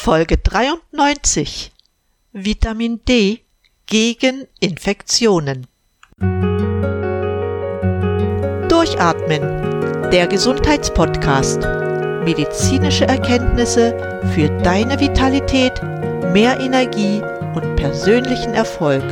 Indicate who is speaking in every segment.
Speaker 1: Folge 93 Vitamin D gegen Infektionen. Durchatmen, der Gesundheitspodcast. Medizinische Erkenntnisse für deine Vitalität, mehr Energie und persönlichen Erfolg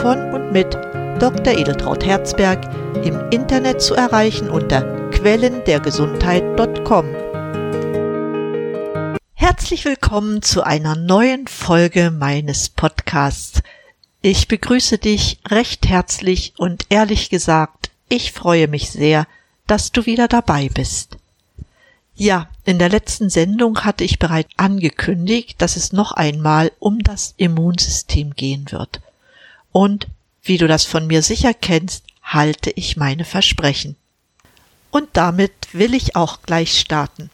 Speaker 1: von und mit Dr. Edeltraut Herzberg im Internet zu erreichen unter quellendergesundheit.com. Herzlich willkommen zu einer neuen Folge meines Podcasts. Ich begrüße dich recht herzlich und ehrlich gesagt, ich freue mich sehr, dass du wieder dabei bist. Ja, in der letzten Sendung hatte ich bereits angekündigt, dass es noch einmal um das Immunsystem gehen wird. Und wie du das von mir sicher kennst, halte ich meine Versprechen. Und damit will ich auch gleich starten.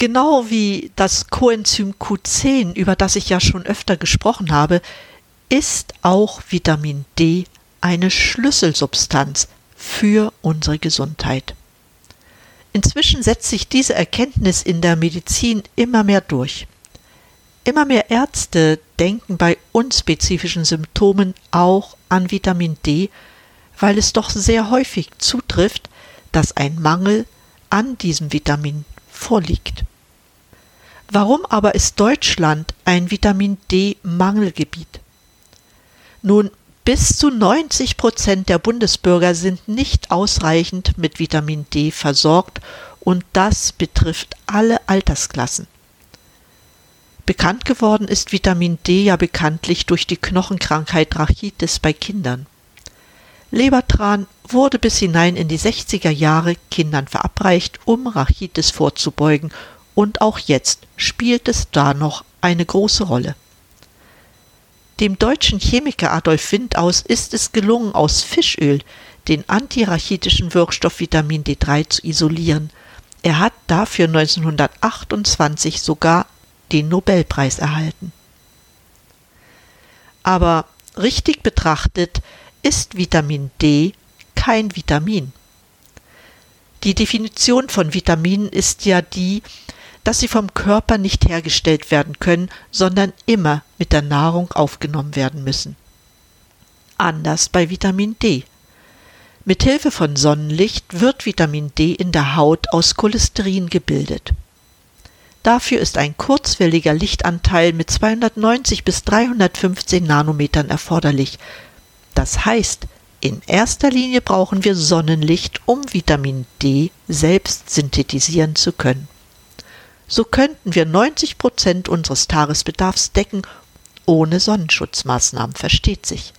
Speaker 1: Genau wie das Coenzym Q10, über das ich ja schon öfter gesprochen habe, ist auch Vitamin D eine Schlüsselsubstanz für unsere Gesundheit. Inzwischen setzt sich diese Erkenntnis in der Medizin immer mehr durch. Immer mehr Ärzte denken bei unspezifischen Symptomen auch an Vitamin D, weil es doch sehr häufig zutrifft, dass ein Mangel an diesem Vitamin vorliegt. Warum aber ist Deutschland ein Vitamin D-Mangelgebiet? Nun, bis zu 90 Prozent der Bundesbürger sind nicht ausreichend mit Vitamin D versorgt und das betrifft alle Altersklassen. Bekannt geworden ist Vitamin D ja bekanntlich durch die Knochenkrankheit Rachitis bei Kindern. Lebertran wurde bis hinein in die 60er Jahre Kindern verabreicht, um Rachitis vorzubeugen und auch jetzt spielt es da noch eine große Rolle. Dem deutschen Chemiker Adolf Windaus ist es gelungen, aus Fischöl den antirachitischen Wirkstoff Vitamin D3 zu isolieren. Er hat dafür 1928 sogar den Nobelpreis erhalten. Aber richtig betrachtet ist Vitamin D kein Vitamin. Die Definition von Vitaminen ist ja die, dass sie vom Körper nicht hergestellt werden können, sondern immer mit der Nahrung aufgenommen werden müssen. Anders bei Vitamin D. Mit Hilfe von Sonnenlicht wird Vitamin D in der Haut aus Cholesterin gebildet. Dafür ist ein kurzwelliger Lichtanteil mit 290 bis 315 Nanometern erforderlich. Das heißt, in erster Linie brauchen wir Sonnenlicht, um Vitamin D selbst synthetisieren zu können so könnten wir 90 Prozent unseres Tagesbedarfs decken, ohne Sonnenschutzmaßnahmen, versteht sich.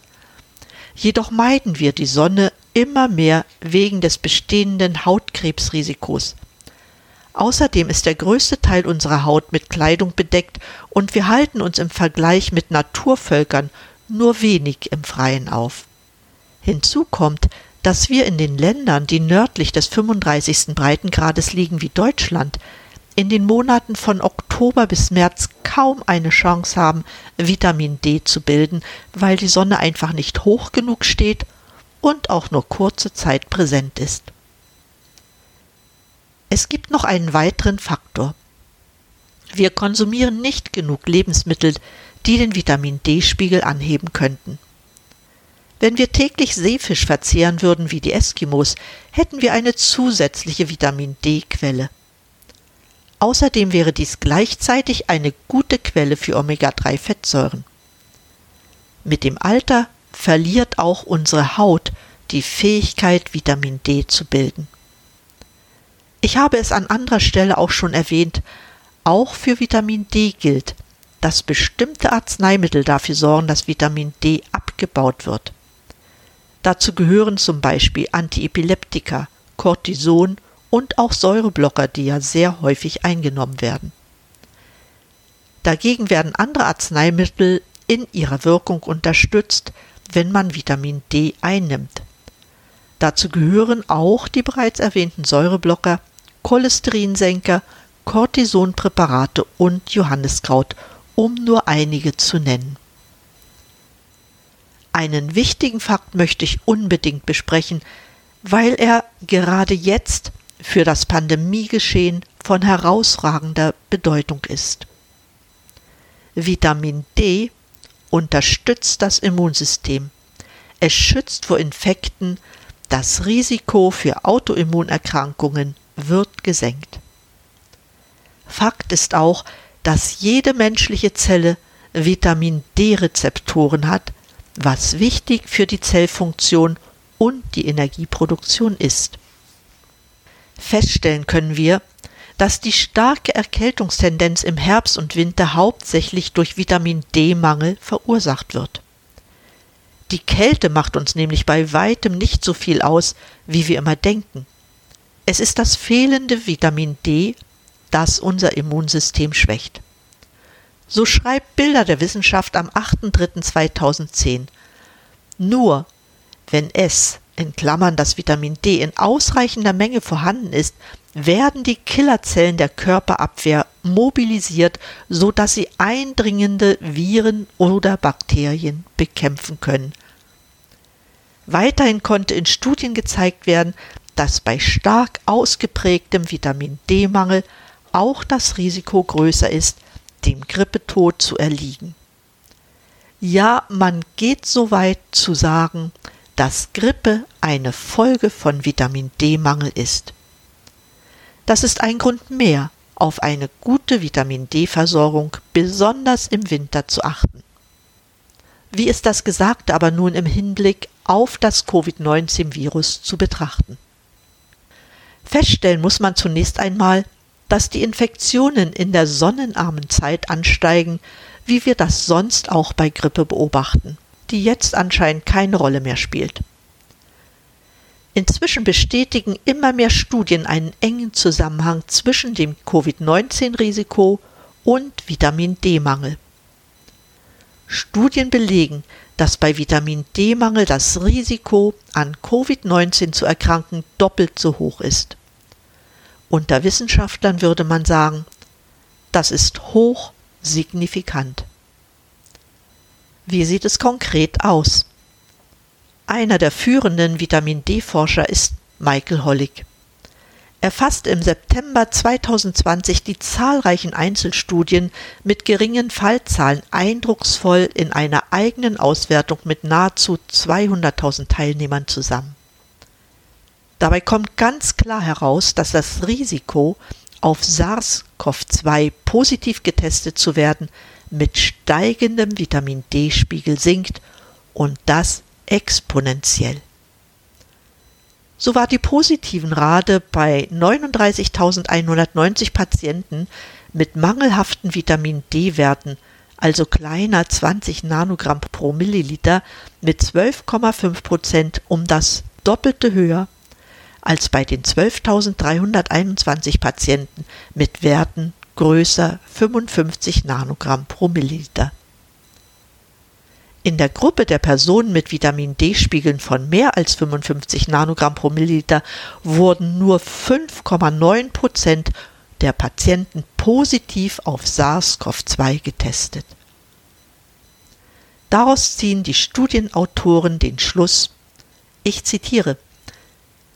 Speaker 1: Jedoch meiden wir die Sonne immer mehr wegen des bestehenden Hautkrebsrisikos. Außerdem ist der größte Teil unserer Haut mit Kleidung bedeckt und wir halten uns im Vergleich mit Naturvölkern nur wenig im Freien auf. Hinzu kommt, dass wir in den Ländern, die nördlich des 35. Breitengrades liegen wie Deutschland, in den Monaten von Oktober bis März kaum eine Chance haben, Vitamin D zu bilden, weil die Sonne einfach nicht hoch genug steht und auch nur kurze Zeit präsent ist. Es gibt noch einen weiteren Faktor. Wir konsumieren nicht genug Lebensmittel, die den Vitamin D-Spiegel anheben könnten. Wenn wir täglich Seefisch verzehren würden wie die Eskimos, hätten wir eine zusätzliche Vitamin D-Quelle. Außerdem wäre dies gleichzeitig eine gute Quelle für Omega-3-Fettsäuren. Mit dem Alter verliert auch unsere Haut die Fähigkeit, Vitamin D zu bilden. Ich habe es an anderer Stelle auch schon erwähnt, auch für Vitamin D gilt, dass bestimmte Arzneimittel dafür sorgen, dass Vitamin D abgebaut wird. Dazu gehören zum Beispiel Antiepileptika, Cortison und auch Säureblocker, die ja sehr häufig eingenommen werden. Dagegen werden andere Arzneimittel in ihrer Wirkung unterstützt, wenn man Vitamin D einnimmt. Dazu gehören auch die bereits erwähnten Säureblocker, Cholesterinsenker, Cortisonpräparate und Johanniskraut, um nur einige zu nennen. Einen wichtigen Fakt möchte ich unbedingt besprechen, weil er gerade jetzt für das Pandemiegeschehen von herausragender Bedeutung ist. Vitamin D unterstützt das Immunsystem. Es schützt vor Infekten, das Risiko für Autoimmunerkrankungen wird gesenkt. Fakt ist auch, dass jede menschliche Zelle Vitamin D-Rezeptoren hat, was wichtig für die Zellfunktion und die Energieproduktion ist. Feststellen können wir, dass die starke Erkältungstendenz im Herbst und Winter hauptsächlich durch Vitamin D-Mangel verursacht wird. Die Kälte macht uns nämlich bei weitem nicht so viel aus, wie wir immer denken. Es ist das fehlende Vitamin D, das unser Immunsystem schwächt. So schreibt Bilder der Wissenschaft am 8.3.2010. Nur wenn es, in Klammern das Vitamin D, in ausreichender Menge vorhanden ist, werden die Killerzellen der Körperabwehr mobilisiert, so dass sie eindringende Viren oder Bakterien bekämpfen können. Weiterhin konnte in Studien gezeigt werden, dass bei stark ausgeprägtem Vitamin D-Mangel auch das Risiko größer ist, dem Grippetod zu erliegen. Ja, man geht so weit zu sagen, dass Grippe eine Folge von Vitamin D-Mangel ist. Das ist ein Grund mehr, auf eine gute Vitamin D-Versorgung besonders im Winter zu achten. Wie ist das Gesagte aber nun im Hinblick auf das Covid-19-Virus zu betrachten? Feststellen muss man zunächst einmal, dass die Infektionen in der sonnenarmen Zeit ansteigen, wie wir das sonst auch bei Grippe beobachten, die jetzt anscheinend keine Rolle mehr spielt. Inzwischen bestätigen immer mehr Studien einen engen Zusammenhang zwischen dem Covid-19-Risiko und Vitamin D-Mangel. Studien belegen, dass bei Vitamin D-Mangel das Risiko, an Covid-19 zu erkranken, doppelt so hoch ist. Unter Wissenschaftlern würde man sagen, das ist hoch signifikant. Wie sieht es konkret aus? Einer der führenden Vitamin D-Forscher ist Michael Hollig. Er fasst im September 2020 die zahlreichen Einzelstudien mit geringen Fallzahlen eindrucksvoll in einer eigenen Auswertung mit nahezu 200.000 Teilnehmern zusammen. Dabei kommt ganz klar heraus, dass das Risiko, auf SARS-CoV-2 positiv getestet zu werden, mit steigendem Vitamin D-Spiegel sinkt und das exponentiell. So war die positiven Rate bei 39.190 Patienten mit mangelhaften Vitamin D-Werten, also kleiner 20 Nanogramm pro Milliliter, mit 12,5 Prozent um das Doppelte höher als bei den 12.321 Patienten mit Werten größer 55 Nanogramm pro Milliliter. In der Gruppe der Personen mit Vitamin D-Spiegeln von mehr als 55 Nanogramm pro Milliliter wurden nur 5,9 Prozent der Patienten positiv auf SARS-CoV-2 getestet. Daraus ziehen die Studienautoren den Schluss, ich zitiere,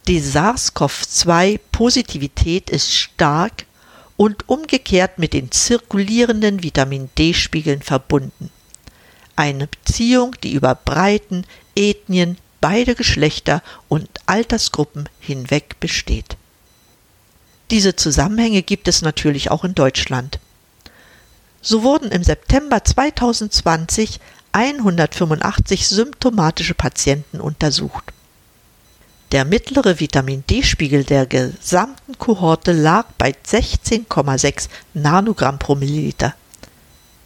Speaker 1: die SARS-CoV-2-Positivität ist stark und umgekehrt mit den zirkulierenden Vitamin D-Spiegeln verbunden eine Beziehung, die über Breiten, Ethnien, beide Geschlechter und Altersgruppen hinweg besteht. Diese Zusammenhänge gibt es natürlich auch in Deutschland. So wurden im September 2020 185 symptomatische Patienten untersucht. Der mittlere Vitamin D-Spiegel der gesamten Kohorte lag bei 16,6 Nanogramm pro Milliliter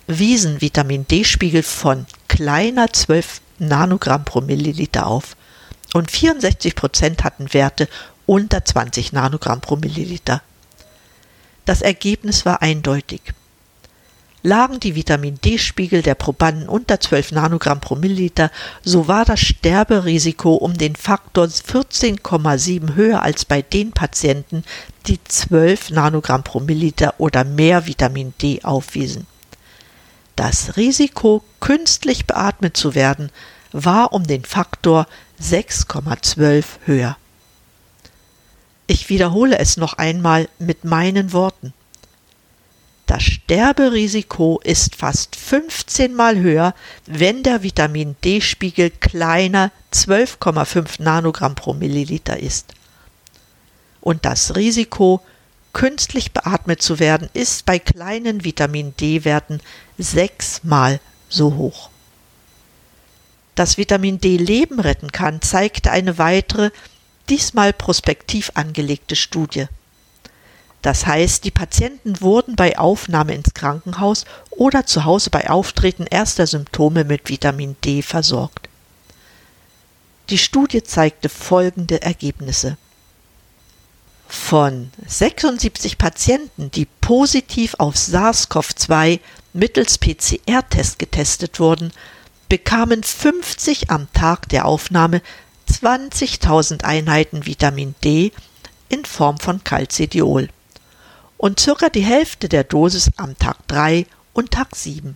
Speaker 1: wiesen Vitamin D-Spiegel von kleiner 12 Nanogramm pro Milliliter auf und 64 Prozent hatten Werte unter 20 Nanogramm pro Milliliter. Das Ergebnis war eindeutig. Lagen die Vitamin D-Spiegel der Probanden unter 12 Nanogramm pro Milliliter, so war das Sterberisiko um den Faktor 14,7 höher als bei den Patienten, die 12 Nanogramm pro Milliliter oder mehr Vitamin D aufwiesen. Das Risiko, künstlich beatmet zu werden, war um den Faktor 6,12 höher. Ich wiederhole es noch einmal mit meinen Worten. Das Sterberisiko ist fast 15 mal höher, wenn der Vitamin D-Spiegel kleiner 12,5 Nanogramm pro Milliliter ist. Und das Risiko, künstlich beatmet zu werden, ist bei kleinen Vitamin D-Werten sechsmal so hoch. Dass Vitamin D Leben retten kann, zeigte eine weitere, diesmal prospektiv angelegte Studie. Das heißt, die Patienten wurden bei Aufnahme ins Krankenhaus oder zu Hause bei Auftreten erster Symptome mit Vitamin D versorgt. Die Studie zeigte folgende Ergebnisse. Von 76 Patienten, die positiv auf SARS-CoV-2 mittels PCR-Test getestet wurden, bekamen 50 am Tag der Aufnahme 20.000 Einheiten Vitamin D in Form von Calcidiol und circa die Hälfte der Dosis am Tag 3 und Tag 7.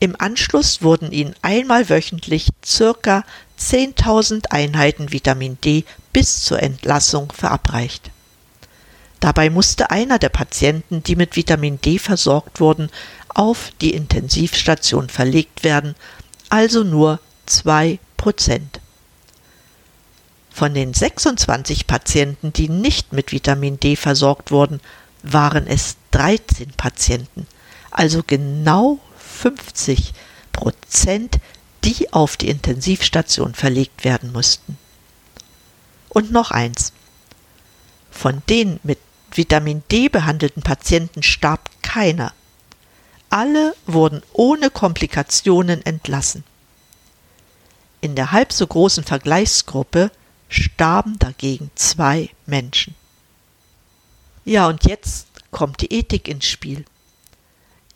Speaker 1: Im Anschluss wurden ihnen einmal wöchentlich circa 10.000 Einheiten Vitamin D bis zur Entlassung verabreicht. Dabei musste einer der Patienten, die mit Vitamin D versorgt wurden, auf die Intensivstation verlegt werden, also nur zwei Prozent. Von den 26 Patienten, die nicht mit Vitamin D versorgt wurden, waren es 13 Patienten, also genau 50 Prozent, die auf die Intensivstation verlegt werden mussten. Und noch eins. Von den mit Vitamin D behandelten Patienten starb keiner. Alle wurden ohne Komplikationen entlassen. In der halb so großen Vergleichsgruppe starben dagegen zwei Menschen. Ja, und jetzt kommt die Ethik ins Spiel.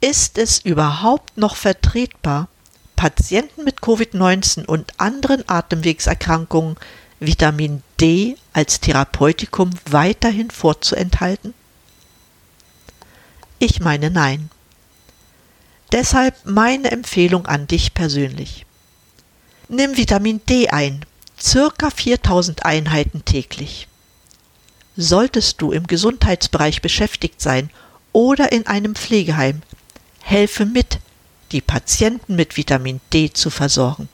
Speaker 1: Ist es überhaupt noch vertretbar, Patienten mit Covid-19 und anderen Atemwegserkrankungen Vitamin D als Therapeutikum weiterhin vorzuenthalten? Ich meine nein. Deshalb meine Empfehlung an dich persönlich. Nimm Vitamin D ein, circa 4000 Einheiten täglich. Solltest du im Gesundheitsbereich beschäftigt sein oder in einem Pflegeheim, helfe mit, die Patienten mit Vitamin D zu versorgen.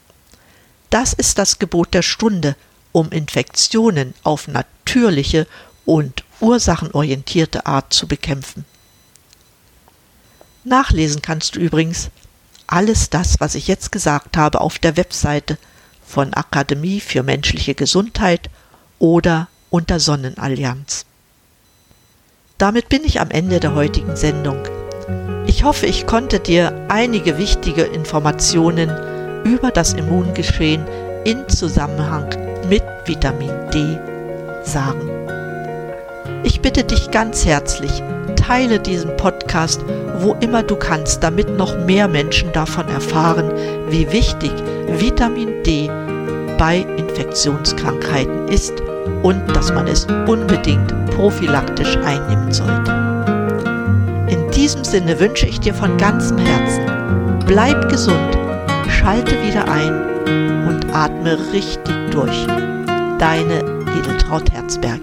Speaker 1: Das ist das Gebot der Stunde, um Infektionen auf natürliche und ursachenorientierte Art zu bekämpfen. Nachlesen kannst du übrigens alles das, was ich jetzt gesagt habe, auf der Webseite von Akademie für menschliche Gesundheit oder unter Sonnenallianz. Damit bin ich am Ende der heutigen Sendung. Ich hoffe, ich konnte dir einige wichtige Informationen über das Immungeschehen in Zusammenhang mit Vitamin D sagen. Ich bitte dich ganz herzlich, teile diesen Podcast, wo immer du kannst, damit noch mehr Menschen davon erfahren, wie wichtig Vitamin D bei Infektionskrankheiten ist und dass man es unbedingt prophylaktisch einnehmen sollte. In diesem Sinne wünsche ich dir von ganzem Herzen, bleib gesund, schalte wieder ein und atme richtig durch. Deine Edeltraut Herzberg.